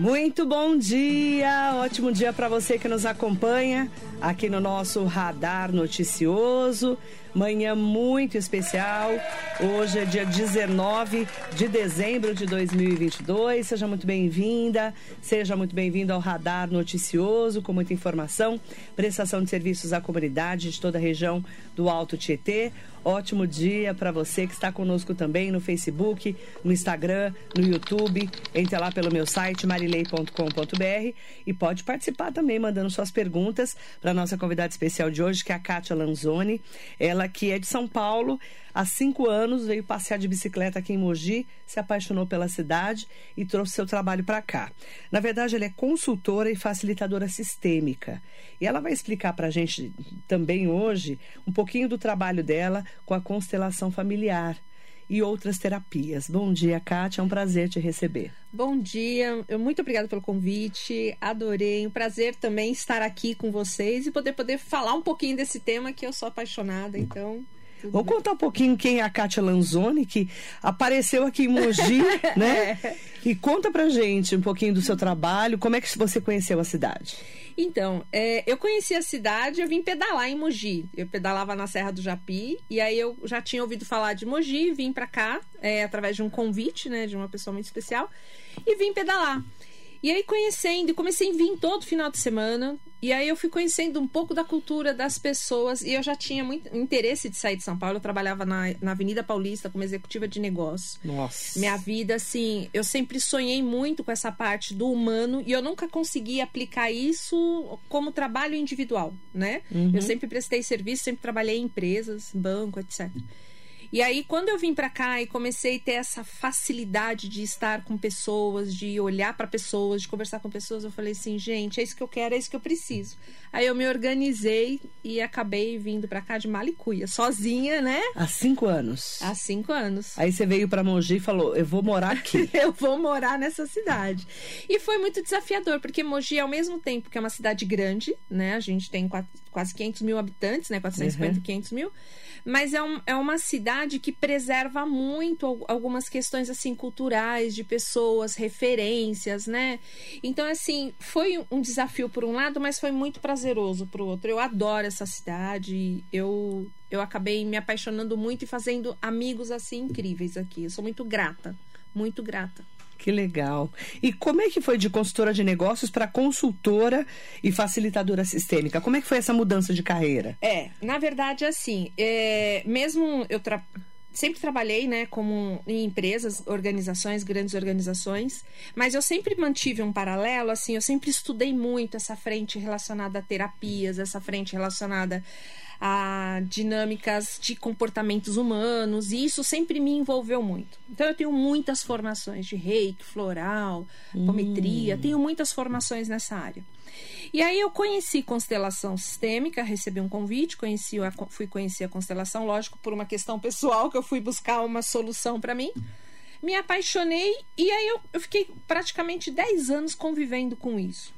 Muito bom dia, ótimo dia para você que nos acompanha aqui no nosso Radar Noticioso. Manhã muito especial. Hoje é dia 19 de dezembro de 2022. Seja muito bem-vinda, seja muito bem-vindo ao Radar Noticioso, com muita informação, prestação de serviços à comunidade de toda a região do Alto Tietê. Ótimo dia para você que está conosco também no Facebook, no Instagram, no YouTube. Entre lá pelo meu site marilei.com.br e pode participar também mandando suas perguntas para nossa convidada especial de hoje, que é a Kátia Lanzoni. Ela que é de São Paulo, há cinco anos veio passear de bicicleta aqui em Mogi, se apaixonou pela cidade e trouxe seu trabalho para cá. Na verdade, ela é consultora e facilitadora sistêmica. E ela vai explicar para a gente também hoje um pouquinho do trabalho dela com a constelação familiar e outras terapias. Bom dia, Kátia. É um prazer te receber. Bom dia. Muito obrigada pelo convite. Adorei. Um prazer também estar aqui com vocês e poder poder falar um pouquinho desse tema que eu sou apaixonada. Então, Vamos bem. contar um pouquinho quem é a Kátia Lanzoni, que apareceu aqui em Mogi, né? É. E conta pra gente um pouquinho do seu trabalho, como é que você conheceu a cidade? Então, é, eu conheci a cidade, eu vim pedalar em Mogi. Eu pedalava na Serra do Japi, e aí eu já tinha ouvido falar de Mogi, vim para cá, é, através de um convite, né, de uma pessoa muito especial, e vim pedalar. E aí conhecendo, comecei a vir todo final de semana. E aí eu fui conhecendo um pouco da cultura das pessoas. E eu já tinha muito interesse de sair de São Paulo. Eu trabalhava na, na Avenida Paulista como executiva de negócio. Nossa. Minha vida, assim, eu sempre sonhei muito com essa parte do humano. E eu nunca consegui aplicar isso como trabalho individual, né? Uhum. Eu sempre prestei serviço, sempre trabalhei em empresas, banco, etc. E aí, quando eu vim para cá e comecei a ter essa facilidade de estar com pessoas, de olhar para pessoas, de conversar com pessoas, eu falei assim, gente, é isso que eu quero, é isso que eu preciso. Aí eu me organizei e acabei vindo para cá de Malicuia, sozinha, né? Há cinco anos. Há cinco anos. Aí você veio para Mogi e falou, eu vou morar aqui. eu vou morar nessa cidade. E foi muito desafiador, porque Mogi, ao mesmo tempo que é uma cidade grande, né? A gente tem quase 500 mil habitantes, né? 450, uhum. 500 mil mas é, um, é uma cidade que preserva muito algumas questões assim culturais de pessoas, referências, né? Então assim foi um desafio por um lado, mas foi muito prazeroso por outro. Eu adoro essa cidade. Eu eu acabei me apaixonando muito e fazendo amigos assim incríveis aqui. Eu sou muito grata, muito grata. Que legal. E como é que foi de consultora de negócios para consultora e facilitadora sistêmica? Como é que foi essa mudança de carreira? É, na verdade, assim, é, mesmo eu tra sempre trabalhei, né, como em empresas, organizações, grandes organizações, mas eu sempre mantive um paralelo, assim, eu sempre estudei muito essa frente relacionada a terapias, essa frente relacionada a dinâmicas de comportamentos humanos, e isso sempre me envolveu muito. Então eu tenho muitas formações de reiki, floral, apometria, hum. tenho muitas formações nessa área. E aí eu conheci constelação sistêmica, recebi um convite, conheci, fui conhecer a constelação, lógico, por uma questão pessoal que eu fui buscar uma solução para mim. Me apaixonei e aí eu, eu fiquei praticamente 10 anos convivendo com isso.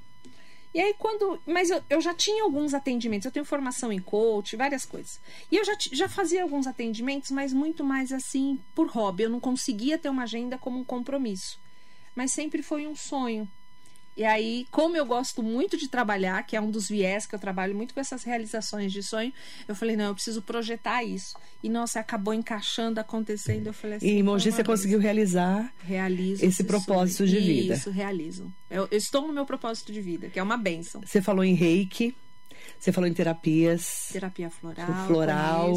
E aí, quando. Mas eu, eu já tinha alguns atendimentos, eu tenho formação em coach, várias coisas. E eu já, já fazia alguns atendimentos, mas muito mais assim, por hobby. Eu não conseguia ter uma agenda como um compromisso. Mas sempre foi um sonho. E aí, como eu gosto muito de trabalhar, que é um dos viés que eu trabalho muito com essas realizações de sonho, eu falei, não, eu preciso projetar isso. E nossa, acabou encaixando, acontecendo. Eu falei assim. E em Mogi você conseguiu realizar realizo esse propósito sonho. de vida. Isso, realizo. Eu, eu, estou no meu propósito de vida, que é uma benção. Você falou em reiki, você falou em terapias. Terapia floral. Floral.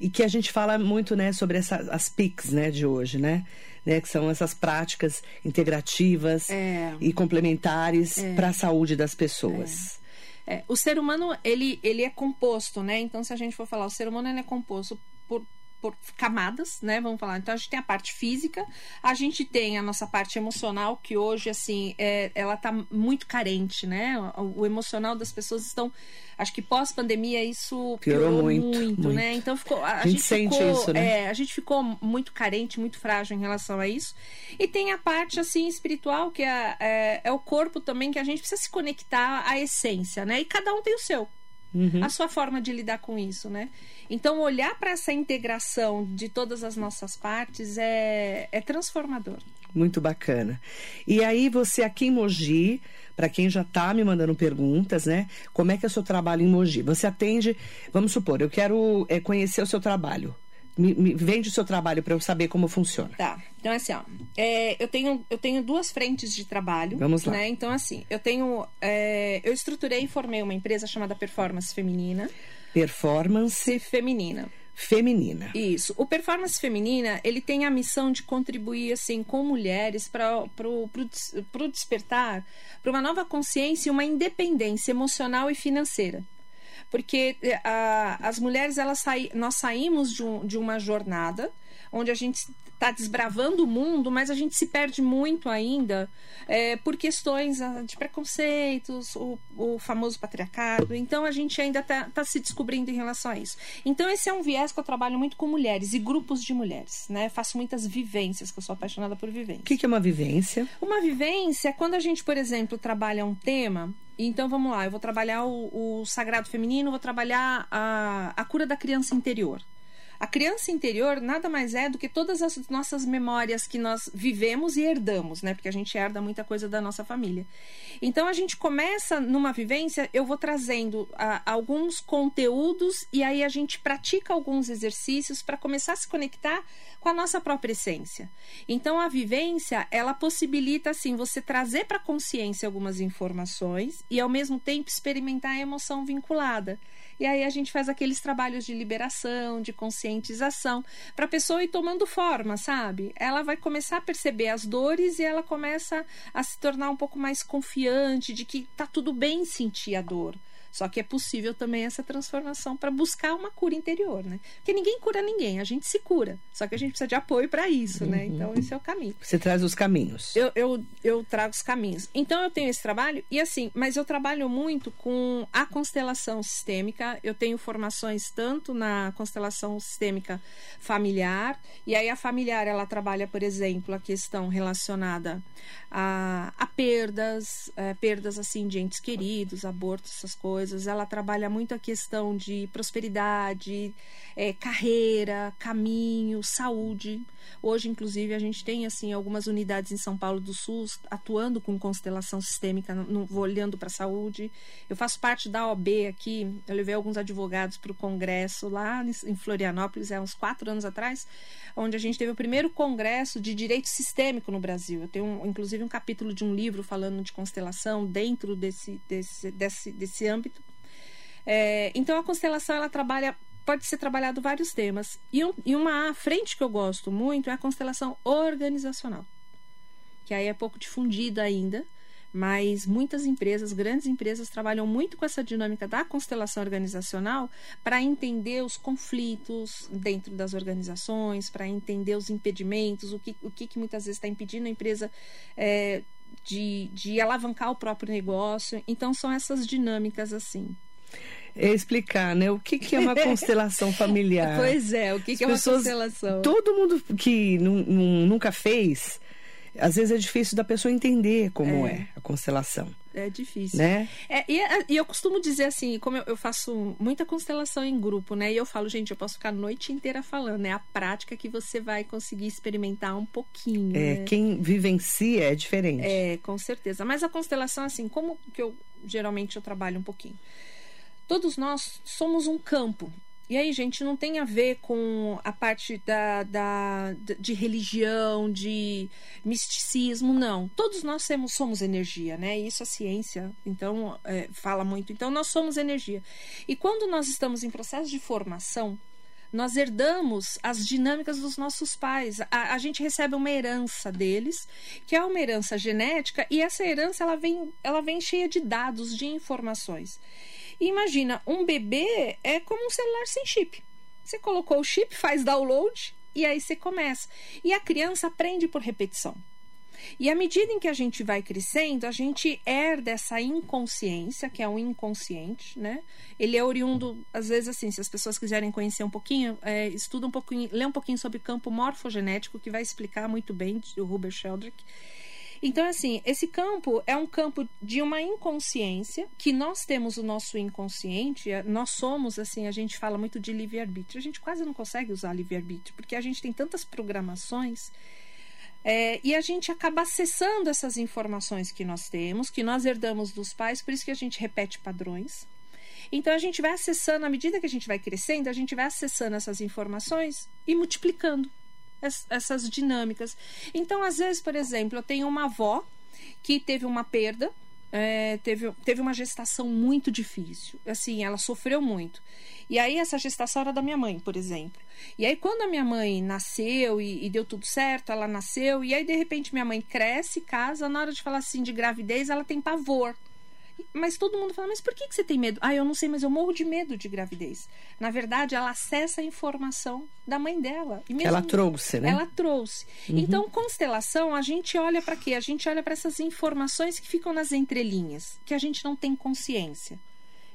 E que a gente fala muito, né, sobre essa, as PICs, né, de hoje, né? Né, que são essas práticas integrativas é. e complementares é. para a saúde das pessoas. É. é. O ser humano ele, ele é composto, né? Então, se a gente for falar, o ser humano ele é composto por por camadas, né? Vamos falar. Então a gente tem a parte física, a gente tem a nossa parte emocional que hoje assim é, ela tá muito carente, né? O, o emocional das pessoas estão, acho que pós pandemia isso piorou, piorou muito, muito, muito, né? Então ficou a, a gente, gente sente ficou, isso, né? É, a gente ficou muito carente, muito frágil em relação a isso. E tem a parte assim espiritual que é, é, é o corpo também que a gente precisa se conectar à essência, né? E cada um tem o seu. Uhum. a sua forma de lidar com isso, né? Então, olhar para essa integração de todas as nossas partes é, é transformador. Muito bacana. E aí, você aqui em Mogi, para quem já está me mandando perguntas, né? Como é que é o seu trabalho em Mogi? Você atende, vamos supor, eu quero é, conhecer o seu trabalho. Me, me vende o seu trabalho para eu saber como funciona. Tá. Então, assim, ó, é, eu, tenho, eu tenho duas frentes de trabalho. Vamos lá. Né? Então, assim, eu tenho. É, eu estruturei e formei uma empresa chamada Performance Feminina. Performance Feminina feminina. Isso. O performance feminina, ele tem a missão de contribuir assim com mulheres para o despertar para uma nova consciência e uma independência emocional e financeira porque eh, a, as mulheres elas saí, nós saímos de, um, de uma jornada onde a gente está desbravando o mundo, mas a gente se perde muito ainda é, por questões ah, de preconceitos, o, o, famoso patriarcado. Então a gente ainda está tá se descobrindo em relação a isso. Então esse é um viés que eu trabalho muito com mulheres e grupos de mulheres, né? Faço muitas vivências, que eu sou apaixonada por vivências. O que, que é uma vivência? Uma vivência é quando a gente, por exemplo, trabalha um tema então vamos lá, eu vou trabalhar o, o sagrado feminino, vou trabalhar a, a cura da criança interior. A criança interior nada mais é do que todas as nossas memórias que nós vivemos e herdamos, né? Porque a gente herda muita coisa da nossa família. Então a gente começa numa vivência, eu vou trazendo a, alguns conteúdos e aí a gente pratica alguns exercícios para começar a se conectar com a nossa própria essência. Então a vivência, ela possibilita assim você trazer para consciência algumas informações e ao mesmo tempo experimentar a emoção vinculada. E aí a gente faz aqueles trabalhos de liberação, de conscientização, para a pessoa ir tomando forma, sabe? Ela vai começar a perceber as dores e ela começa a se tornar um pouco mais confiante de que tá tudo bem sentir a dor. Só que é possível também essa transformação para buscar uma cura interior, né? Porque ninguém cura ninguém, a gente se cura. Só que a gente precisa de apoio para isso, né? uhum. né? Então esse é o caminho. Você traz os caminhos. Eu, eu, eu trago os caminhos. Então eu tenho esse trabalho e assim, mas eu trabalho muito com a constelação sistêmica. Eu tenho formações tanto na constelação sistêmica familiar e aí a familiar ela trabalha, por exemplo, a questão relacionada a, a perdas, é, perdas assim de entes queridos, abortos, essas coisas. Ela trabalha muito a questão de prosperidade, é, carreira, caminho, saúde. Hoje, inclusive, a gente tem assim algumas unidades em São Paulo do Sul atuando com constelação sistêmica, no, olhando para a saúde. Eu faço parte da OB aqui. Eu levei alguns advogados para o congresso lá em Florianópolis, há uns quatro anos atrás, onde a gente teve o primeiro congresso de direito sistêmico no Brasil. Eu tenho, inclusive, um capítulo de um livro falando de constelação dentro desse, desse, desse, desse âmbito. É, então, a constelação ela trabalha pode ser trabalhado vários temas. E, um, e uma frente que eu gosto muito é a constelação organizacional, que aí é pouco difundida ainda, mas muitas empresas, grandes empresas, trabalham muito com essa dinâmica da constelação organizacional para entender os conflitos dentro das organizações, para entender os impedimentos, o que, o que, que muitas vezes está impedindo a empresa é, de, de alavancar o próprio negócio. Então, são essas dinâmicas assim explicar, né? O que, que é uma constelação familiar? Pois é, o que, que é uma constelação? Todo mundo que nunca fez, às vezes é difícil da pessoa entender como é, é a constelação. É difícil. Né? É, e, e, eu costumo dizer assim, como eu, eu, faço muita constelação em grupo, né? E eu falo, gente, eu posso ficar a noite inteira falando. É a prática que você vai conseguir experimentar um pouquinho. É, né? quem vivencia é diferente. É, com certeza. Mas a constelação, assim, como que eu geralmente eu trabalho um pouquinho? Todos nós somos um campo. E aí, gente, não tem a ver com a parte da, da, de religião, de misticismo, não. Todos nós somos, somos energia, né? Isso a ciência, então, é, fala muito. Então, nós somos energia. E quando nós estamos em processo de formação, nós herdamos as dinâmicas dos nossos pais. A, a, gente recebe uma herança deles, que é uma herança genética, e essa herança ela vem, ela vem cheia de dados, de informações. E imagina, um bebê é como um celular sem chip. Você colocou o chip, faz download e aí você começa. E a criança aprende por repetição. E à medida em que a gente vai crescendo, a gente herda essa inconsciência, que é o inconsciente, né? Ele é oriundo, às vezes, assim, se as pessoas quiserem conhecer um pouquinho, é, estuda um pouquinho, lê um pouquinho sobre campo morfogenético, que vai explicar muito bem, o Ruber Sheldrake. Então, assim, esse campo é um campo de uma inconsciência, que nós temos o nosso inconsciente, é, nós somos, assim, a gente fala muito de livre-arbítrio. A gente quase não consegue usar livre-arbítrio, porque a gente tem tantas programações. É, e a gente acaba acessando essas informações que nós temos, que nós herdamos dos pais, por isso que a gente repete padrões. Então a gente vai acessando, à medida que a gente vai crescendo, a gente vai acessando essas informações e multiplicando essas dinâmicas. Então, às vezes, por exemplo, eu tenho uma avó que teve uma perda, é, teve, teve uma gestação muito difícil. Assim, ela sofreu muito. E aí, essa gestação era da minha mãe, por exemplo. E aí, quando a minha mãe nasceu e, e, deu tudo certo, ela nasceu, e aí, de repente, minha mãe cresce, casa, na hora de falar assim de gravidez, ela tem pavor. Mas todo mundo fala, mas por que, que você tem medo? Ah, eu não sei, mas eu morro de medo de gravidez. Na verdade, ela acessa a informação da mãe dela. E ela trouxe, né? Ela trouxe. Uhum. Então, constelação, a gente olha para quê? A gente olha para essas informações que ficam nas entrelinhas, que a gente não tem consciência.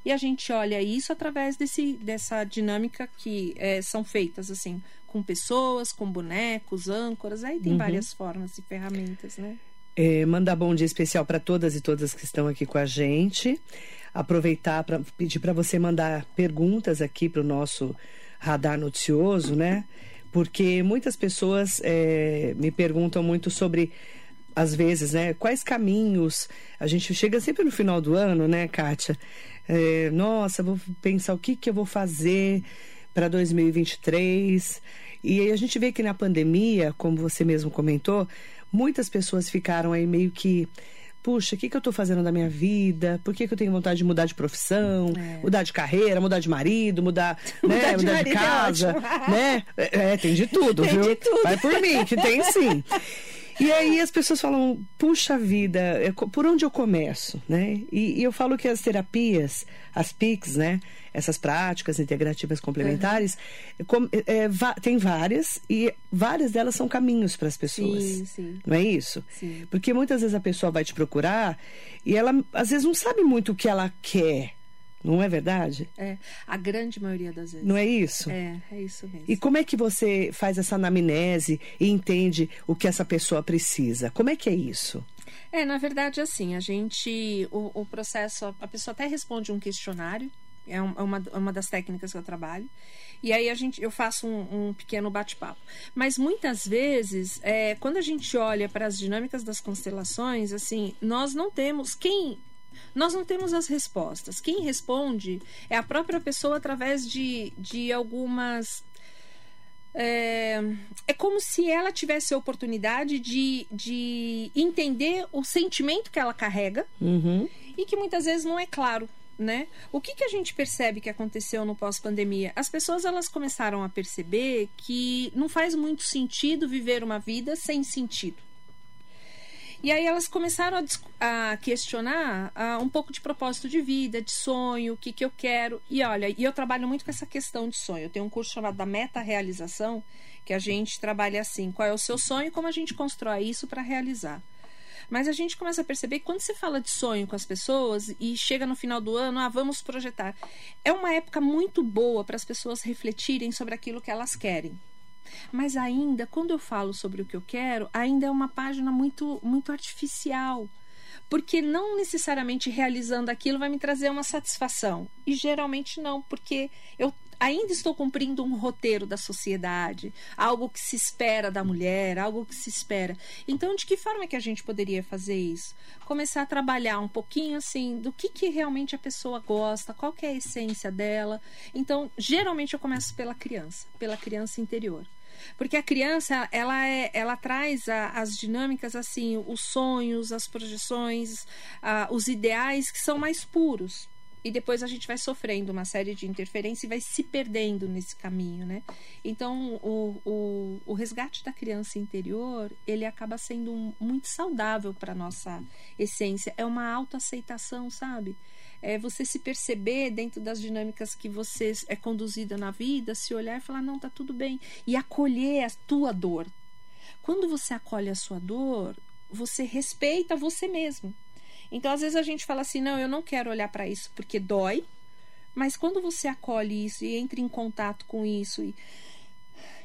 E a gente olha isso através desse, dessa dinâmica que é, são feitas, assim, com pessoas, com bonecos, âncoras. Aí tem uhum. várias formas e ferramentas, né? É, mandar bom dia especial para todas e todas que estão aqui com a gente. Aproveitar para pedir para você mandar perguntas aqui para o nosso radar noticioso, né? Porque muitas pessoas é, me perguntam muito sobre, às vezes, né? Quais caminhos. A gente chega sempre no final do ano, né, Kátia? É, nossa, vou pensar o que, que eu vou fazer para 2023. E aí a gente vê que na pandemia, como você mesmo comentou, muitas pessoas ficaram aí meio que puxa, o que, que eu estou fazendo da minha vida? Por que, que eu tenho vontade de mudar de profissão, é. mudar de carreira, mudar de marido, mudar, né, mudar, de, mudar de é casa, é né? É, tem de tudo, tem viu? De tudo. Vai por mim, que tem sim. E aí as pessoas falam, puxa vida, por onde eu começo, né? E, e eu falo que as terapias, as PICs, né? Essas práticas integrativas complementares, uhum. é, é, tem várias e várias delas são caminhos para as pessoas. Sim, sim. Não é isso? Sim. Porque muitas vezes a pessoa vai te procurar e ela às vezes não sabe muito o que ela quer. Não é verdade? É, a grande maioria das vezes. Não é isso? É, é isso mesmo. E como é que você faz essa anamnese e entende o que essa pessoa precisa? Como é que é isso? É, na verdade, assim, a gente. O, o processo, a pessoa até responde um questionário, é, é uma, uma das técnicas que eu trabalho. E aí a gente, eu faço um, um pequeno bate-papo. Mas muitas vezes, é, quando a gente olha para as dinâmicas das constelações, assim, nós não temos quem nós não temos as respostas. Quem responde é a própria pessoa através de, de algumas. É, é como se ela tivesse a oportunidade de, de entender o sentimento que ela carrega uhum. e que muitas vezes não é claro. Né? O que, que a gente percebe que aconteceu no pós-pandemia? As pessoas elas começaram a perceber que não faz muito sentido viver uma vida sem sentido. E aí elas começaram a, a questionar uh, um pouco de propósito de vida, de sonho, o que, que eu quero. E olha, e eu trabalho muito com essa questão de sonho. Eu tenho um curso chamado da meta-realização, que a gente trabalha assim: qual é o seu sonho e como a gente constrói isso para realizar. Mas a gente começa a perceber que quando você fala de sonho com as pessoas e chega no final do ano, ah, vamos projetar. É uma época muito boa para as pessoas refletirem sobre aquilo que elas querem. Mas ainda, quando eu falo sobre o que eu quero, ainda é uma página muito, muito artificial. Porque não necessariamente realizando aquilo vai me trazer uma satisfação. E geralmente não, porque eu ainda estou cumprindo um roteiro da sociedade, algo que se espera da mulher, algo que se espera. Então, de que forma que a gente poderia fazer isso? Começar a trabalhar um pouquinho assim do que, que realmente a pessoa gosta, qual é a essência dela. Então, geralmente eu começo pela criança, pela criança interior. Porque a criança, ela, é, ela traz a, as dinâmicas, assim, os sonhos, as projeções, a, os ideais que são mais puros. E depois a gente vai sofrendo uma série de interferências e vai se perdendo nesse caminho, né? Então, o, o, o resgate da criança interior, ele acaba sendo muito saudável para nossa essência. É uma autoaceitação, sabe? É você se perceber dentro das dinâmicas que você é conduzida na vida, se olhar e falar, não, tá tudo bem. E acolher a tua dor. Quando você acolhe a sua dor, você respeita você mesmo. Então, às vezes a gente fala assim, não, eu não quero olhar para isso porque dói, mas quando você acolhe isso e entra em contato com isso e,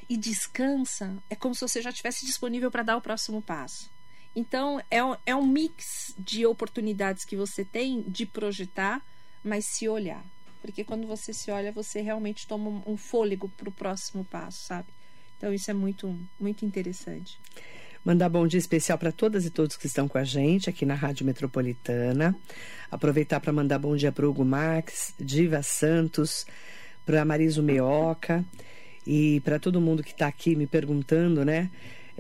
e descansa, é como se você já estivesse disponível para dar o próximo passo. Então, é um, é um mix de oportunidades que você tem de projetar, mas se olhar. Porque quando você se olha, você realmente toma um fôlego para o próximo passo, sabe? Então, isso é muito, muito interessante. Mandar bom dia especial para todas e todos que estão com a gente aqui na Rádio Metropolitana. Aproveitar para mandar bom dia para Hugo Max, Diva Santos, para Mariso Meoca e para todo mundo que está aqui me perguntando, né?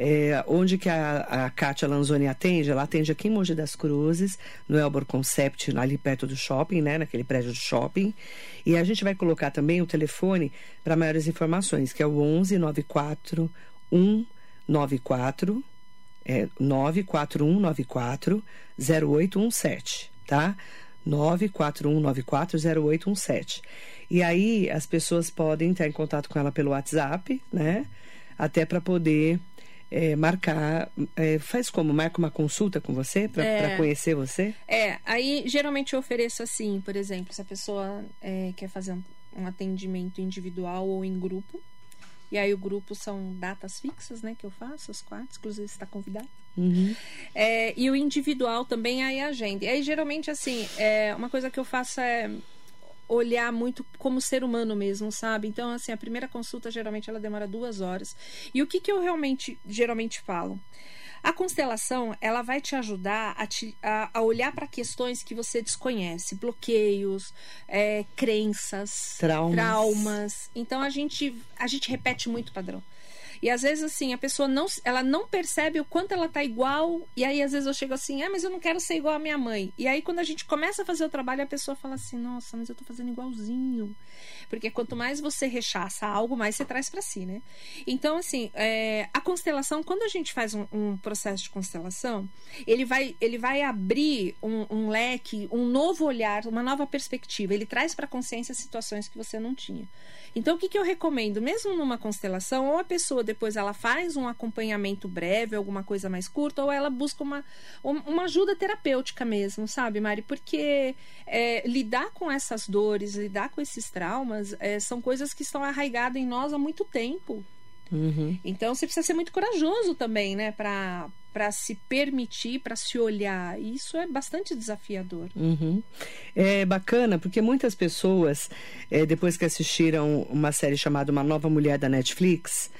É, onde que a, a Kátia Lanzoni atende? Ela atende aqui em Mogi das Cruzes, no Elbor Concept, ali perto do shopping, né? Naquele prédio do shopping. E a gente vai colocar também o telefone para maiores informações, que é o 11 94 194 é 94194 0817, tá? 94194 0817. E aí as pessoas podem entrar em contato com ela pelo WhatsApp, né? Até para poder é, marcar. É, faz como? Marca uma consulta com você para é, conhecer você? É, aí geralmente eu ofereço assim, por exemplo, se a pessoa é, quer fazer um, um atendimento individual ou em grupo, e aí o grupo são datas fixas, né, que eu faço, as quatro, inclusive está convidado. Uhum. É, e o individual também aí agenda. E aí geralmente assim, é, uma coisa que eu faço é olhar muito como ser humano mesmo, sabe? Então, assim, a primeira consulta geralmente ela demora duas horas. E o que, que eu realmente geralmente falo? A constelação, ela vai te ajudar a, te, a, a olhar para questões que você desconhece, bloqueios, é, crenças, traumas. traumas. Então a gente, a gente repete muito padrão. E às vezes, assim, a pessoa não, ela não percebe o quanto ela tá igual. E aí, às vezes, eu chego assim, ah, mas eu não quero ser igual a minha mãe. E aí, quando a gente começa a fazer o trabalho, a pessoa fala assim, nossa, mas eu tô fazendo igualzinho. Porque quanto mais você rechaça algo, mais você traz para si, né? Então, assim, é, a constelação, quando a gente faz um, um, processo de constelação, ele vai, ele vai abrir um, um leque, um novo olhar, uma nova perspectiva. Ele traz para consciência situações que você não tinha. Então, o que, que eu recomendo? Mesmo numa constelação, ou a pessoa depois ela faz um acompanhamento breve, alguma coisa mais curta, ou ela busca uma, uma ajuda terapêutica mesmo, sabe, Mari? Porque é, lidar com essas dores, lidar com esses traumas, é, são coisas que estão arraigadas em nós há muito tempo. Uhum. Então você precisa ser muito corajoso também, né, para para se permitir, para se olhar. Isso é bastante desafiador. Uhum. É bacana porque muitas pessoas, é, depois que assistiram uma série chamada Uma Nova Mulher da Netflix,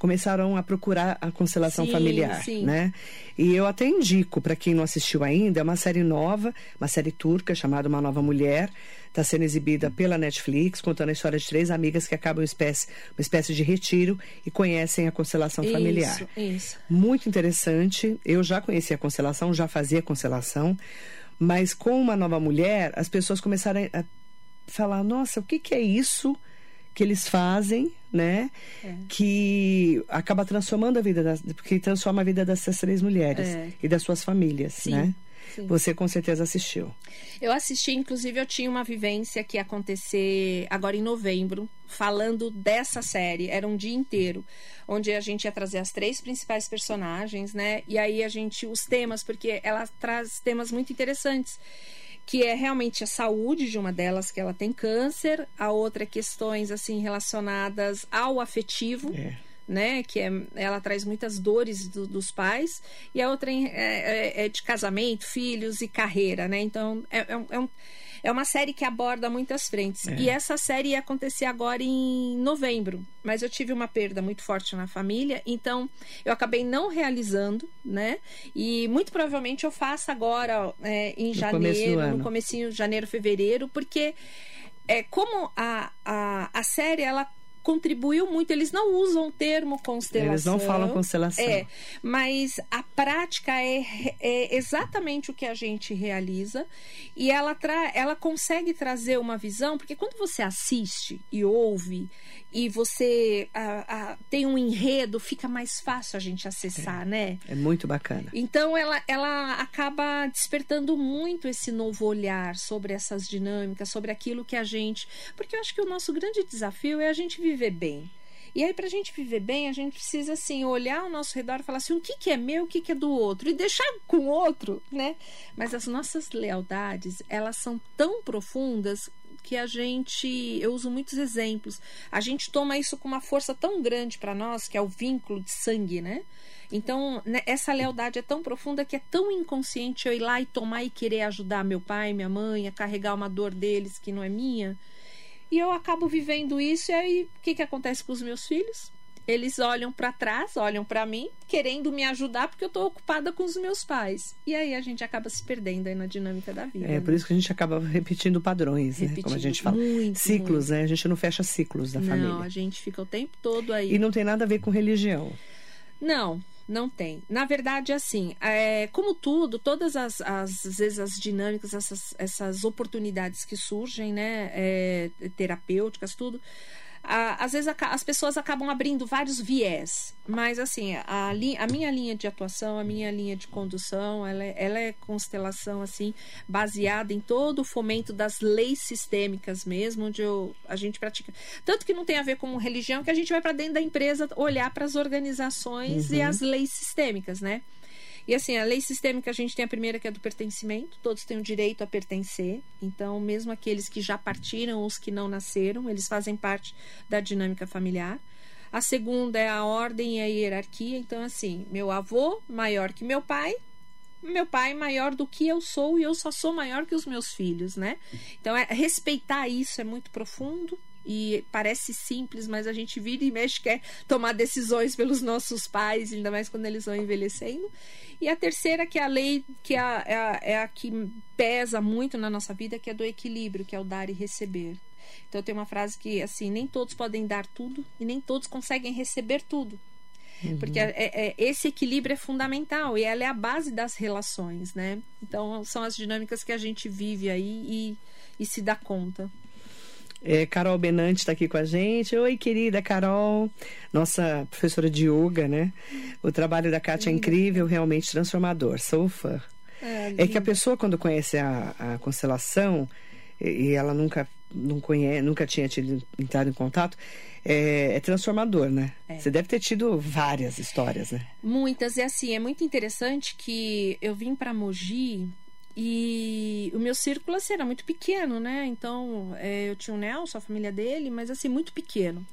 começaram a procurar a constelação sim, familiar, sim. né? E eu até indico para quem não assistiu ainda, é uma série nova, uma série turca chamada Uma Nova Mulher, está sendo exibida pela Netflix, contando a história de três amigas que acabam uma espécie, uma espécie de retiro e conhecem a constelação isso, familiar. Isso. Muito interessante. Eu já conhecia a constelação, já fazia constelação, mas com uma nova mulher, as pessoas começaram a falar: nossa, o que, que é isso? Que eles fazem, né? É. Que acaba transformando a vida das, porque transforma a vida dessas três mulheres é. e das suas famílias, Sim. né? Sim. Você com certeza assistiu. Eu assisti, inclusive eu tinha uma vivência que ia acontecer agora em novembro, falando dessa série. Era um dia inteiro, onde a gente ia trazer as três principais personagens, né? E aí a gente, os temas, porque ela traz temas muito interessantes que é realmente a saúde de uma delas, que ela tem câncer, a outra é questões assim relacionadas ao afetivo. É. Né, que é, ela traz muitas dores do, dos pais, e a outra é, é, é, de casamento, filhos e carreira, né? Então é, é, é um, é uma série que aborda muitas frentes. É. E essa série ia acontecer agora em novembro. Mas eu tive uma perda muito forte na família, então eu acabei não realizando, né? E muito provavelmente eu faço agora é, em no janeiro, no comecinho de janeiro, fevereiro, porque é, como a, a, a série ela contribuiu muito. Eles não usam o termo constelação. Eles não falam constelação. É, mas a prática é, é exatamente o que a gente realiza e ela, tra ela consegue trazer uma visão, porque quando você assiste e ouve e você a, a, tem um enredo, fica mais fácil a gente acessar, é, né? É muito bacana. Então ela, ela acaba despertando muito esse novo olhar sobre essas dinâmicas, sobre aquilo que a gente. Porque eu acho que o nosso grande desafio é a gente viver bem. E aí, para a gente viver bem, a gente precisa, assim, olhar ao nosso redor e falar assim, o que, que é meu, o que, que é do outro, e deixar com o outro, né? Mas as nossas lealdades, elas são tão profundas que a gente, eu uso muitos exemplos. A gente toma isso com uma força tão grande para nós, que é o vínculo de sangue, né? Então, né, essa lealdade é tão profunda que é tão inconsciente eu ir lá e tomar e querer ajudar meu pai, minha mãe, a carregar uma dor deles que não é minha. E eu acabo vivendo isso, e aí o que, que acontece com os meus filhos? Eles olham para trás, olham para mim, querendo me ajudar porque eu estou ocupada com os meus pais. E aí a gente acaba se perdendo aí na dinâmica da vida. É né? por isso que a gente acaba repetindo padrões, repetindo né? Como a gente fala. Muito, ciclos, muito. né? A gente não fecha ciclos da não, família. Não, a gente fica o tempo todo aí. E não tem nada a ver com religião. Não, não tem. Na verdade, assim, é, como tudo, todas as, as, às vezes as dinâmicas, essas, essas oportunidades que surgem, né, é, terapêuticas, tudo, às vezes as pessoas acabam abrindo vários viés, mas assim, a, a, minha linha de atuação, a minha linha de condução, ela é, ela é constelação assim, baseada em todo o fomento das leis sistêmicas mesmo, onde eu, a gente pratica. Tanto que não tem a ver com religião, que a gente vai para dentro da empresa olhar para as organizações uhum. e as leis sistêmicas, né? E assim, a lei sistêmica a gente tem a primeira que é do pertencimento, todos têm o direito a pertencer. Então, mesmo aqueles que já partiram, os que não nasceram, eles fazem parte da dinâmica familiar. A segunda é a ordem e a hierarquia. Então, assim, meu avô maior que meu pai, meu pai maior do que eu sou e eu só sou maior que os meus filhos, né? Então, é, respeitar isso é muito profundo e parece simples, mas a gente vira e mexe quer tomar decisões pelos nossos pais, ainda mais quando eles vão envelhecendo. E a terceira, que é a lei, que é a, é a, é a que pesa muito na nossa vida, que é do equilíbrio, que é o dar e receber. Então tem uma frase que assim, nem todos podem dar tudo e nem todos conseguem receber tudo. Uhum. Porque é, é, esse equilíbrio é fundamental e ela é a base das relações, né? Então são as dinâmicas que a gente vive aí e, e se dá conta. É, Carol Benante está aqui com a gente. Oi, querida Carol, nossa professora de yoga, né? O trabalho da Kátia é incrível, realmente transformador. Sou fã. É, é que a pessoa, quando conhece a, a constelação, e, e, ela nunca, não conhece, nunca tinha tido, entrado em contato, é, é transformador, né? É. Você deve ter tido várias histórias, né? Muitas. E assim, é muito interessante que eu vim para Mogi e o meu círculo assim, era muito pequeno, né? Então, é, eu tinha o Nelson, a família dele, mas assim, muito pequeno.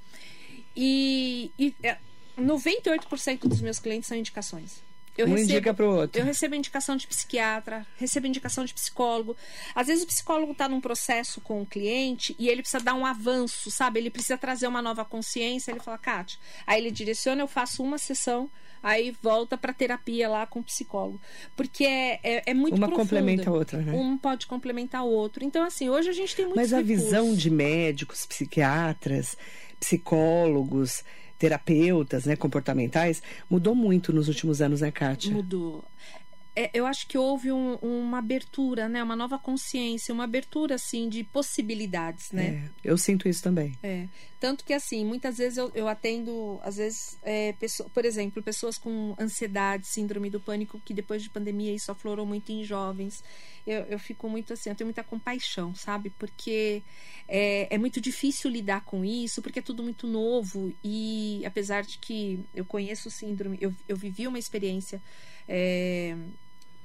E, e é, 98% dos meus clientes são indicações. Eu um recebo, indica pro outro. Eu recebo indicação de psiquiatra, recebo indicação de psicólogo. Às vezes o psicólogo está num processo com o cliente e ele precisa dar um avanço, sabe? Ele precisa trazer uma nova consciência. Ele fala, Kátia. Aí ele direciona, eu faço uma sessão, aí volta para terapia lá com o psicólogo. Porque é, é, é muito Uma profundo. complementa a outra, né? Um pode complementar o outro. Então, assim, hoje a gente tem muito Mas a visão de médicos, psiquiatras, psicólogos terapeutas, né, comportamentais, mudou muito nos últimos anos, né, Kátia? Mudou é, eu acho que houve um, uma abertura, né? Uma nova consciência, uma abertura, assim, de possibilidades, né? É, eu sinto isso também. É. Tanto que, assim, muitas vezes eu, eu atendo, às vezes, é, pessoa, por exemplo, pessoas com ansiedade, síndrome do pânico, que depois de pandemia isso aflorou muito em jovens. Eu, eu fico muito assim, eu tenho muita compaixão, sabe? Porque é, é muito difícil lidar com isso, porque é tudo muito novo. E apesar de que eu conheço síndrome, eu, eu vivi uma experiência. É,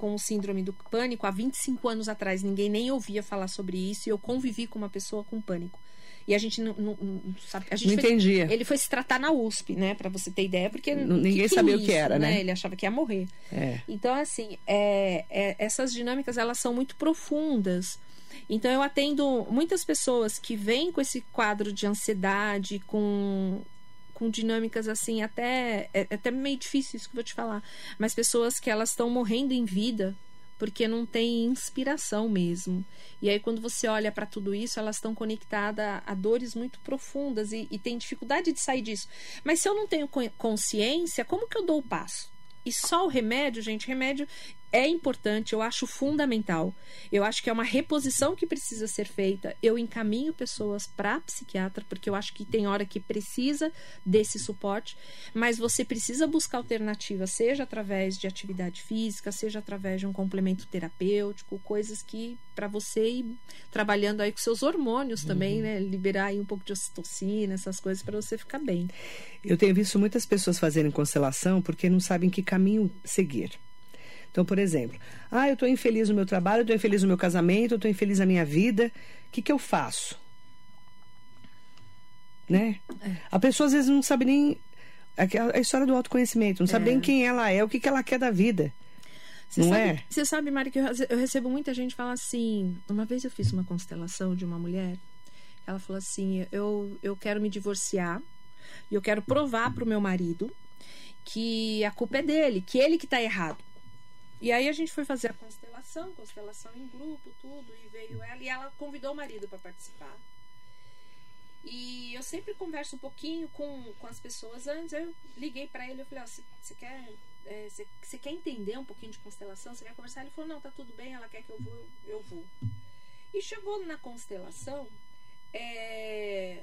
com o síndrome do pânico há 25 anos atrás. Ninguém nem ouvia falar sobre isso e eu convivi com uma pessoa com pânico. E a gente não, não, não sabe. A gente não foi, entendia. Ele foi se tratar na USP, né? Para você ter ideia, porque. ninguém que sabia é o que era, né? Ele achava que ia morrer. É. Então, assim, é, é, essas dinâmicas elas são muito profundas. Então, eu atendo muitas pessoas que vêm com esse quadro de ansiedade, com com dinâmicas assim, até é, é até meio difícil isso que eu vou te falar, mas pessoas que elas estão morrendo em vida porque não tem inspiração mesmo. E aí, quando você olha para tudo isso, elas estão conectadas a, dores muito profundas e, e tem dificuldade de sair disso. Mas se eu não tenho consciência, como que eu dou o passo? E só o remédio, gente, remédio é importante, eu acho fundamental. Eu acho que é uma reposição que precisa ser feita. Eu encaminho pessoas para psiquiatra, porque eu acho que tem hora que precisa desse suporte, mas você precisa buscar alternativas, seja através de atividade física, seja através de um complemento terapêutico, coisas que para você ir trabalhando aí com seus hormônios também, uhum. né? Liberar aí um pouco de ocitocina, essas coisas para você ficar bem. Eu tenho visto muitas pessoas fazerem constelação porque não sabem que caminho seguir Então, por exemplo, ah, eu estou infeliz no meu trabalho, eu estou infeliz no meu casamento, eu estou infeliz na minha vida. O que, que eu faço? Né? É. A pessoa às vezes não sabe nem. A história do autoconhecimento, não sabe é. nem quem ela é, o que, que ela quer da vida. Você não sabe, é? Você sabe, Mari, que eu, eu recebo muita gente falar assim. Uma vez eu fiz uma constelação de uma mulher. Ela falou assim: eu, eu quero me divorciar e eu quero provar para o meu marido que a culpa é dele, que ele que está errado. E aí a gente foi fazer a constelação, constelação em grupo, tudo, e veio ela e ela convidou o marido para participar. E eu sempre converso um pouquinho com, com as pessoas antes. Eu liguei para ele, eu falei: você oh, quer é, você, quer entender um pouquinho de constelação? Você quer conversar? Ele falou, não, tá tudo bem, ela quer que eu vou, eu vou. E chegou na constelação, é,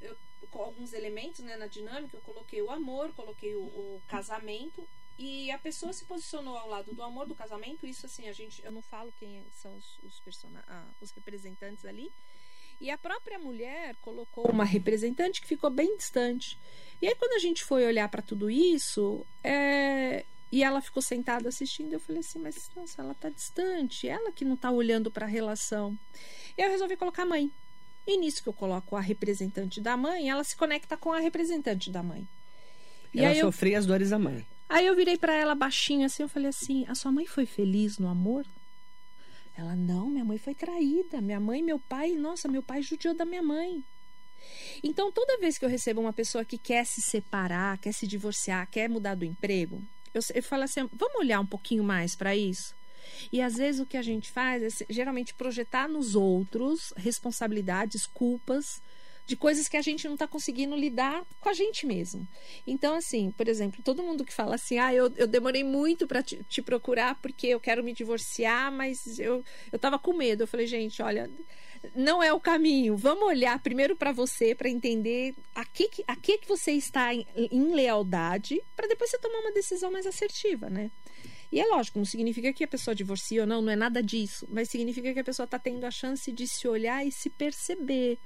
eu, com alguns elementos né, na dinâmica, eu coloquei o amor, coloquei o, o, casamento, e a pessoa se posicionou ao lado do amor do casamento, isso assim, a gente, eu não falo quem são os, os, person... Ah, os representantes ali, e a própria mulher colocou uma representante que ficou bem distante. E aí, quando a gente foi olhar para tudo isso, é... e ela ficou sentada assistindo, eu falei assim: mas nossa, ela tá distante, ela que não tá olhando para a relação. E eu resolvi colocar a mãe. E nisso que eu coloco a representante da mãe, ela se conecta com a representante da mãe. E ela sofria eu... as dores da mãe. Aí eu virei para ela baixinho assim, eu falei assim: a sua mãe foi feliz no amor? Ela, não, minha mãe foi traída. Minha mãe, meu pai, nossa, meu pai judiou da minha mãe. Então, toda vez que eu recebo uma pessoa que quer se separar, quer se divorciar, quer mudar do emprego, eu, eu falo assim: vamos olhar um pouquinho mais para isso? E às vezes o que a gente faz é geralmente projetar nos outros responsabilidades, culpas de coisas que a gente não está conseguindo lidar com a gente mesmo. Então, assim, por exemplo, todo mundo que fala assim, ah, eu, eu demorei muito para te, te, procurar porque eu quero me divorciar, mas eu, eu tava com medo. Eu falei, gente, olha, não é o caminho. Vamos olhar primeiro para você, para entender a que, a que, que você está em, em lealdade, para depois você tomar uma decisão mais assertiva, né? E é lógico, não significa que a pessoa divorcia ou não, não é nada disso, mas significa que a pessoa está tendo a chance de se olhar e se perceber.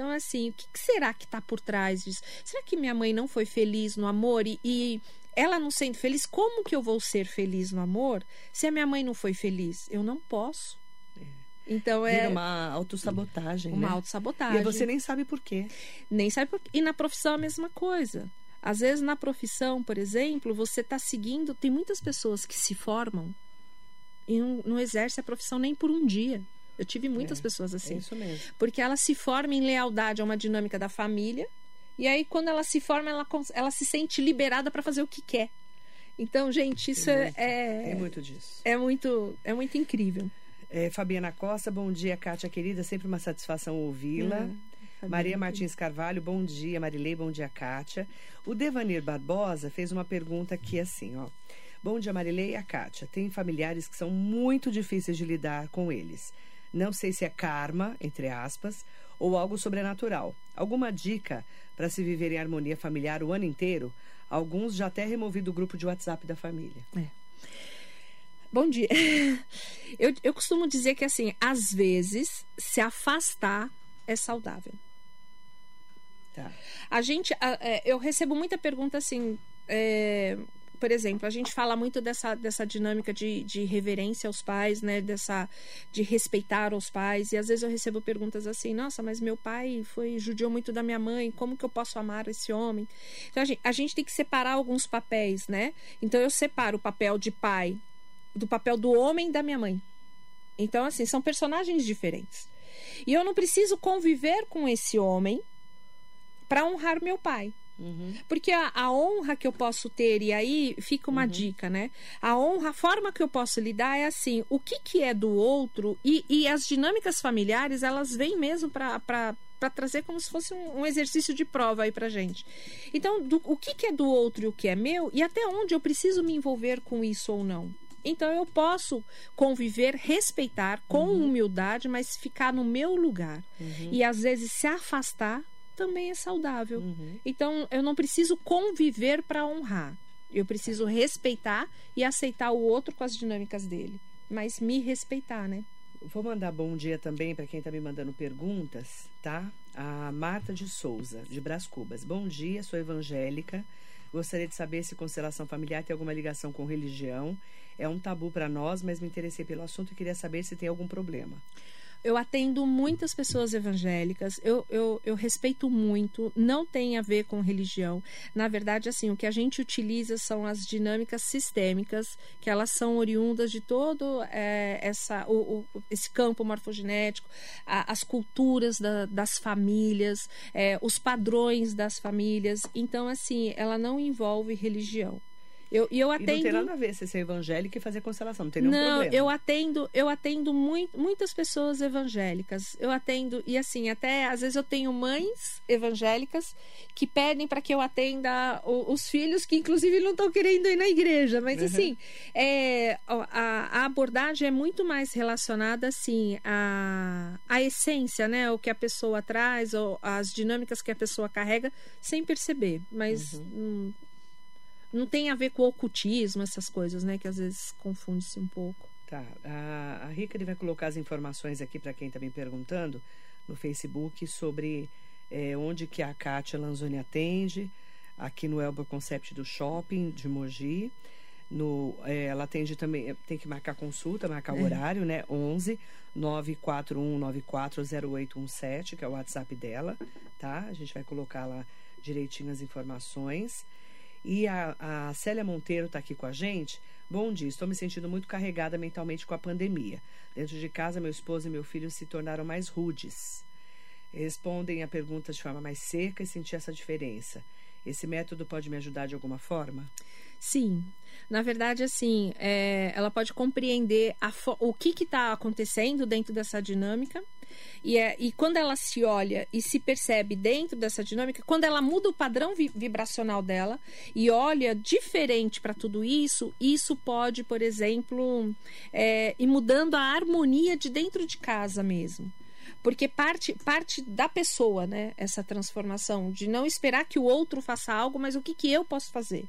Então, assim, o que, será que está por trás disso? Será que minha mãe não foi feliz no amor e, e ela não sendo feliz, como que eu vou ser feliz no amor se a minha mãe não foi feliz? Eu não posso. É. Então é. Vira uma autossabotagem. Uma né? autossabotagem. E você nem sabe por quê. Nem sabe por quê. E na profissão a mesma coisa. Às vezes na profissão, por exemplo, você está seguindo. Tem muitas pessoas que se formam e não, não exercem a profissão nem por um dia. Eu tive muitas é, pessoas assim. É isso mesmo. Porque ela se forma em lealdade a uma dinâmica da família. E aí, quando ela se forma, ela, ela se sente liberada para fazer o que quer. Então, gente, isso é, muito, é. Tem muito disso. É muito, é muito incrível. É, Fabiana Costa, bom dia, Kátia querida. Sempre uma satisfação ouvi-la. É, Maria Martins Carvalho, bom dia. Marilei, bom dia, Kátia. O Devanir Barbosa fez uma pergunta aqui assim, ó. Bom dia, Marilei e a Kátia. Tem familiares que são muito difíceis de lidar com eles. Não sei se é karma, entre aspas, ou algo sobrenatural. Alguma dica para se viver em harmonia familiar o ano inteiro? Alguns já até removi do grupo de WhatsApp da família. É. Bom dia. Eu, eu costumo dizer que, assim, às vezes, se afastar é saudável. Tá. A gente, é, eu recebo muita pergunta assim, é, por exemplo, a gente fala muito dessa, dessa dinâmica de, de reverência aos pais, né? Dessa, de respeitar os pais. E às vezes eu recebo perguntas assim: nossa, mas meu pai foi judiou muito da minha mãe, como que eu posso amar esse homem? Então a gente, a gente tem que separar alguns papéis, né? Então eu separo o papel de pai do papel do homem da minha mãe. Então, assim, são personagens diferentes. E eu não preciso conviver com esse homem para honrar meu pai. Uhum. Porque a, a, honra que eu posso ter, e aí fica uma uhum. dica, né? A honra, a forma que eu posso lidar é assim: o que, que é do outro, e, e as dinâmicas familiares, elas vêm mesmo para para trazer como se fosse um, um, exercício de prova aí para gente. Então, do, o que, que é do outro e o que é meu, e até onde eu preciso me envolver com isso ou não. Então, eu posso conviver, respeitar com uhum. humildade, mas ficar no meu lugar. Uhum. E às vezes se afastar também é saudável. Uhum. Então, eu não preciso conviver para honrar. Eu preciso respeitar e aceitar o outro com as dinâmicas dele. Mas me respeitar, né? Vou mandar bom dia também para quem está me mandando perguntas, tá? A Marta de Souza, de Brás Cubas. Bom dia, sou evangélica. Gostaria de saber se constelação familiar tem alguma ligação com religião. É um tabu para nós, mas me interessei pelo assunto e queria saber se tem algum problema. Eu atendo muitas pessoas evangélicas, eu, eu, eu respeito muito, não tem a ver com religião. Na verdade, assim, o que a gente utiliza são as dinâmicas sistêmicas, que elas são oriundas de todo é, essa, o, o, esse campo morfogenético, a, as culturas da, das famílias, é, os padrões das famílias. Então, assim, ela não envolve religião. Eu, eu atendo. E não tem nada a ver se ser evangélica e fazer constelação, não tem nenhum não, problema. eu atendo, eu atendo muito, muitas pessoas evangélicas. Eu atendo, e assim, até às vezes eu tenho mães evangélicas que pedem para que eu atenda os filhos que, inclusive, não estão querendo ir na igreja. Mas, uhum. assim, é, a, a, abordagem é muito mais relacionada, assim, à, à essência, né? O que a pessoa traz, ou as dinâmicas que a pessoa carrega, sem perceber. Mas. Uhum. Hum, não tem a ver com o ocultismo, essas coisas, né? Que às vezes confunde-se um pouco. Tá. A, a Rica vai colocar as informações aqui para quem está me perguntando no Facebook sobre é, onde que a Kátia Lanzoni atende, aqui no Elba Concept do Shopping de Mogi. No, é, ela atende também, tem que marcar consulta, marcar o é. horário, né? 11 941940817, que é o WhatsApp dela, tá? A gente vai colocar lá direitinho as informações. E a, a Célia Monteiro está aqui com a gente. Bom dia, estou me sentindo muito carregada mentalmente com a pandemia. Dentro de casa, meu esposo e meu filho se tornaram mais rudes. Respondem a perguntas de forma mais seca e senti essa diferença. Esse método pode me ajudar de alguma forma? Sim. Na verdade, assim, é, ela pode compreender o que está acontecendo dentro dessa dinâmica. E, é, e quando ela se olha e se percebe dentro dessa dinâmica, quando ela muda o padrão vi vibracional dela e olha diferente para tudo isso, isso pode, por exemplo, é, ir mudando a harmonia de dentro de casa mesmo porque parte parte da pessoa, né? Essa transformação de não esperar que o outro faça algo, mas o que que eu posso fazer?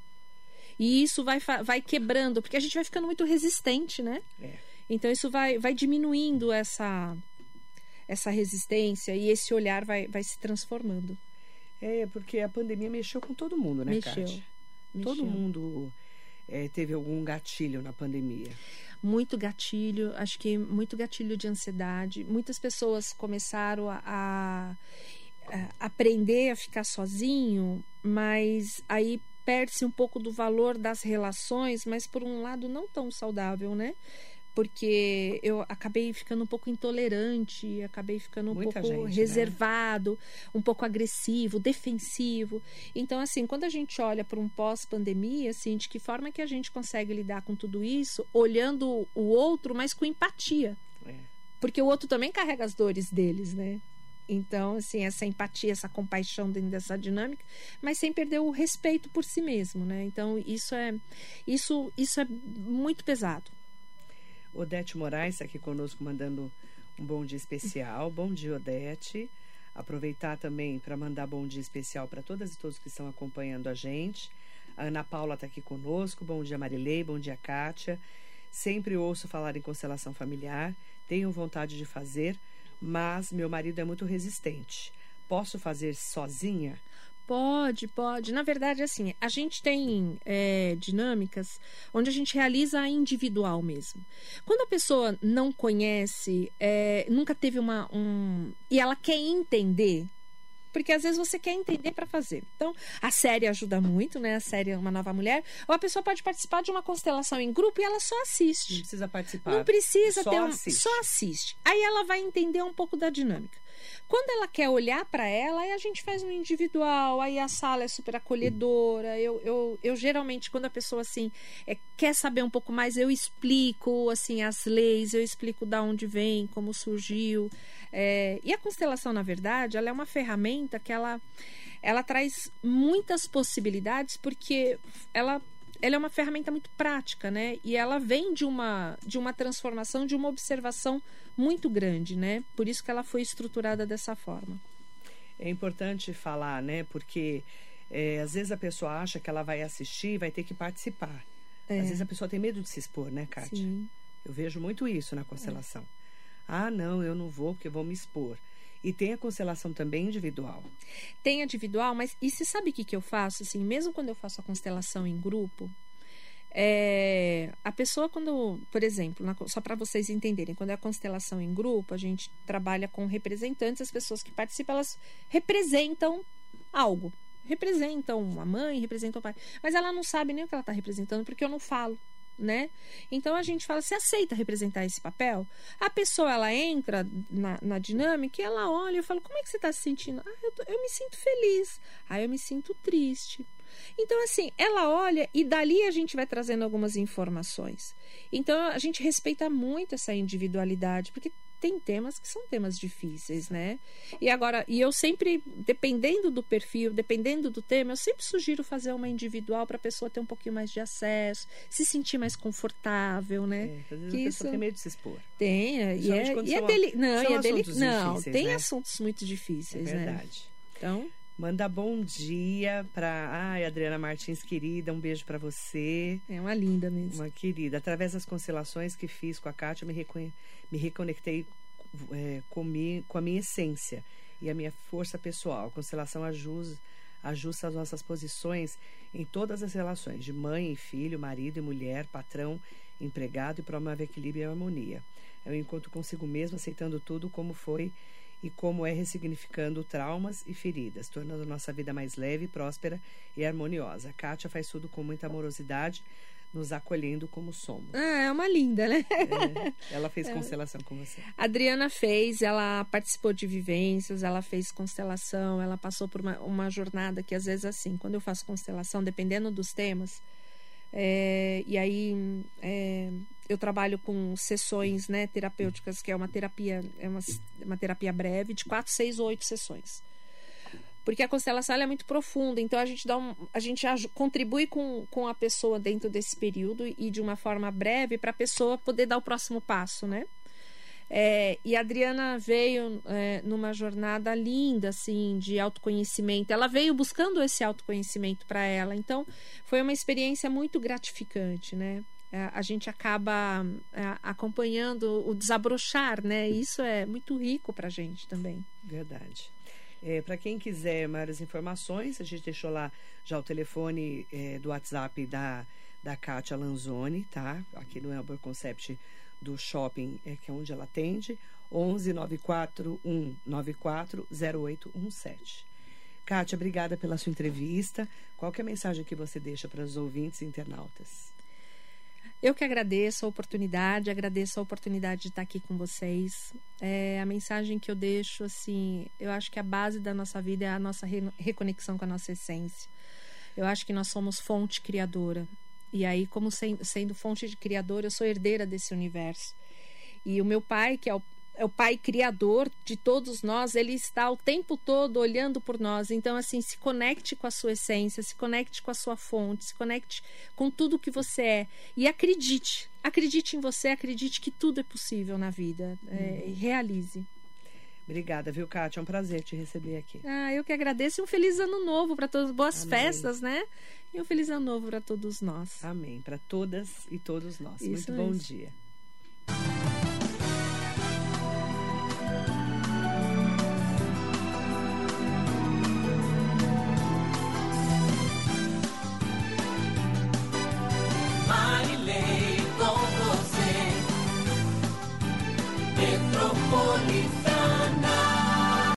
E isso vai, vai quebrando, porque a gente vai ficando muito resistente, né? É. Então isso vai, vai diminuindo essa, essa resistência e esse olhar vai, vai se transformando. É, porque a pandemia mexeu com todo mundo, né, mexeu, Kátia? Mexeu. Todo mundo é, teve algum gatilho na pandemia. Muito gatilho, acho que muito gatilho de ansiedade. Muitas pessoas começaram a, a, a aprender a ficar sozinho, mas aí perde-se um pouco do valor das relações, mas por um lado não tão saudável, né? Porque eu acabei ficando um pouco intolerante, acabei ficando um Muita pouco gente, né? reservado, né? um pouco agressivo, defensivo. Então, assim, quando a gente olha para um pós-pandemia, assim, de que forma que a gente consegue lidar com tudo isso, olhando o outro, mas com empatia. É. Porque o outro também carrega as dores deles, né? Então, assim, essa empatia, essa compaixão dentro dessa dinâmica, mas sem perder o respeito por si mesmo, né? Então, isso é isso isso é muito pesado. Odete Moraes está aqui conosco mandando um bom dia especial. Bom dia, Odete. Aproveitar também para mandar bom dia especial para todas e todos que estão acompanhando a gente. A Ana Paula está aqui conosco. Bom dia, Marilei. Bom dia, Kátia. Sempre ouço falar em constelação familiar. Tenho vontade de fazer, mas meu marido é muito resistente. Posso fazer sozinha? Pode, pode. Na verdade, assim, a gente tem é, dinâmicas onde a gente realiza a individual mesmo. Quando a pessoa não conhece, é, nunca teve uma. Um, e ela quer entender, porque às vezes você quer entender para fazer. Então, a série ajuda muito, né? A série é Uma Nova Mulher. Ou a pessoa pode participar de uma constelação em grupo e ela só assiste. Não precisa participar. Não precisa só ter um. Assiste. Só assiste. Aí ela vai entender um pouco da dinâmica. Quando ela quer olhar para ela, aí a gente faz um individual, aí a sala é super acolhedora. Eu, eu, eu geralmente, quando a pessoa assim é, quer saber um pouco mais, eu explico assim as leis, eu explico da onde vem, como surgiu. É, e a constelação, na verdade, ela é uma ferramenta que ela, ela traz muitas possibilidades porque ela ela é uma ferramenta muito prática, né? E ela vem de uma, de uma transformação, de uma observação muito grande, né? Por isso que ela foi estruturada dessa forma. É importante falar, né? Porque é, às vezes a pessoa acha que ela vai assistir, vai ter que participar. É. Às vezes a pessoa tem medo de se expor, né, Kátia? Sim. Eu vejo muito isso na constelação. É. Ah, não, eu não vou porque eu vou me expor. E tem a constelação também individual. Tem individual, mas e você sabe o que, que eu faço? Assim, mesmo quando eu faço a constelação em grupo, é, a pessoa, quando, por exemplo, na, só para vocês entenderem, quando é a constelação em grupo, a gente trabalha com representantes, as pessoas que participam, elas representam algo. Representam a mãe, representam o pai. Mas ela não sabe nem o que ela está representando, porque eu não falo né? Então a gente fala, você aceita representar esse papel? A pessoa ela entra na, na dinâmica e ela olha e fala, como é que você está se sentindo? Ah, eu, tô, eu me sinto feliz. Ah, eu me sinto triste. Então, assim, ela olha e dali a gente vai trazendo algumas informações. Então, a gente respeita muito essa individualidade, porque tem temas que são temas difíceis, né? E agora, e eu sempre, dependendo do perfil, dependendo do tema, eu sempre sugiro fazer uma individual para a pessoa ter um pouquinho mais de acesso, se sentir mais confortável, né? É, que isso tem medo de se expor. Tem, é, e é, e é deli... não, e é deli... não, tem né? assuntos muito difíceis, é verdade. né? Então, Manda bom dia para ai Adriana Martins querida, um beijo para você. É uma linda mesmo. Uma querida. Através das constelações que fiz com a Kátia, me, recone... me reconectei é, com, mi... com a minha essência e a minha força pessoal. A constelação ajusta, ajusta as nossas posições em todas as relações, de mãe e filho, marido e mulher, patrão, empregado e promove equilíbrio e harmonia. É um encontro consigo mesmo, aceitando tudo como foi e como é ressignificando traumas e feridas, tornando nossa vida mais leve, próspera e harmoniosa. A Kátia faz tudo com muita amorosidade, nos acolhendo como somos. Ah, é uma linda, né? É, ela fez é. constelação com você. A Adriana fez, ela participou de vivências, ela fez constelação, ela passou por uma, uma jornada que às vezes assim, quando eu faço constelação, dependendo dos temas, é, e aí é, eu trabalho com sessões né, terapêuticas, que é uma terapia, é uma, uma terapia breve, de quatro, seis ou oito sessões. Porque a constelação é muito profunda, então a gente dá um, a gente contribui com, com a pessoa dentro desse período e de uma forma breve para a pessoa poder dar o próximo passo, né? É, e a Adriana veio é, numa jornada linda, assim, de autoconhecimento. Ela veio buscando esse autoconhecimento para ela. Então, foi uma experiência muito gratificante, né? É, a gente acaba é, acompanhando o desabrochar, né? Isso é muito rico para a gente também. Verdade. É, para quem quiser maiores informações, a gente deixou lá já o telefone é, do WhatsApp da, da Kátia Lanzoni, tá? Aqui no Elber Concept do shopping, é, que é onde ela atende, 11 941 94 0817. Kátia, obrigada pela sua entrevista. Qual é a mensagem que você deixa para os ouvintes internautas? Eu que agradeço a oportunidade, agradeço a oportunidade de estar aqui com vocês. É, a mensagem que eu deixo, assim, eu acho que a base da nossa vida é a nossa re reconexão com a nossa essência. Eu acho que nós somos fonte criadora. E aí, como sendo, fonte de criador, eu sou herdeira desse universo. E o meu pai, que é o, o pai criador de todos nós, ele está o tempo todo olhando por nós. Então, assim, se conecte com a sua essência, se conecte com a sua fonte, se conecte com tudo que você é. E acredite. Acredite em você, acredite que tudo é possível na vida. É, uhum. realize. Obrigada, viu, Kátia? É um prazer te receber aqui. Ah, eu que agradeço e um feliz ano novo para todos. Boas Amém. festas, né? E um feliz ano novo para todos nós. Amém. Para todas e todos nós. Isso Muito bom dia.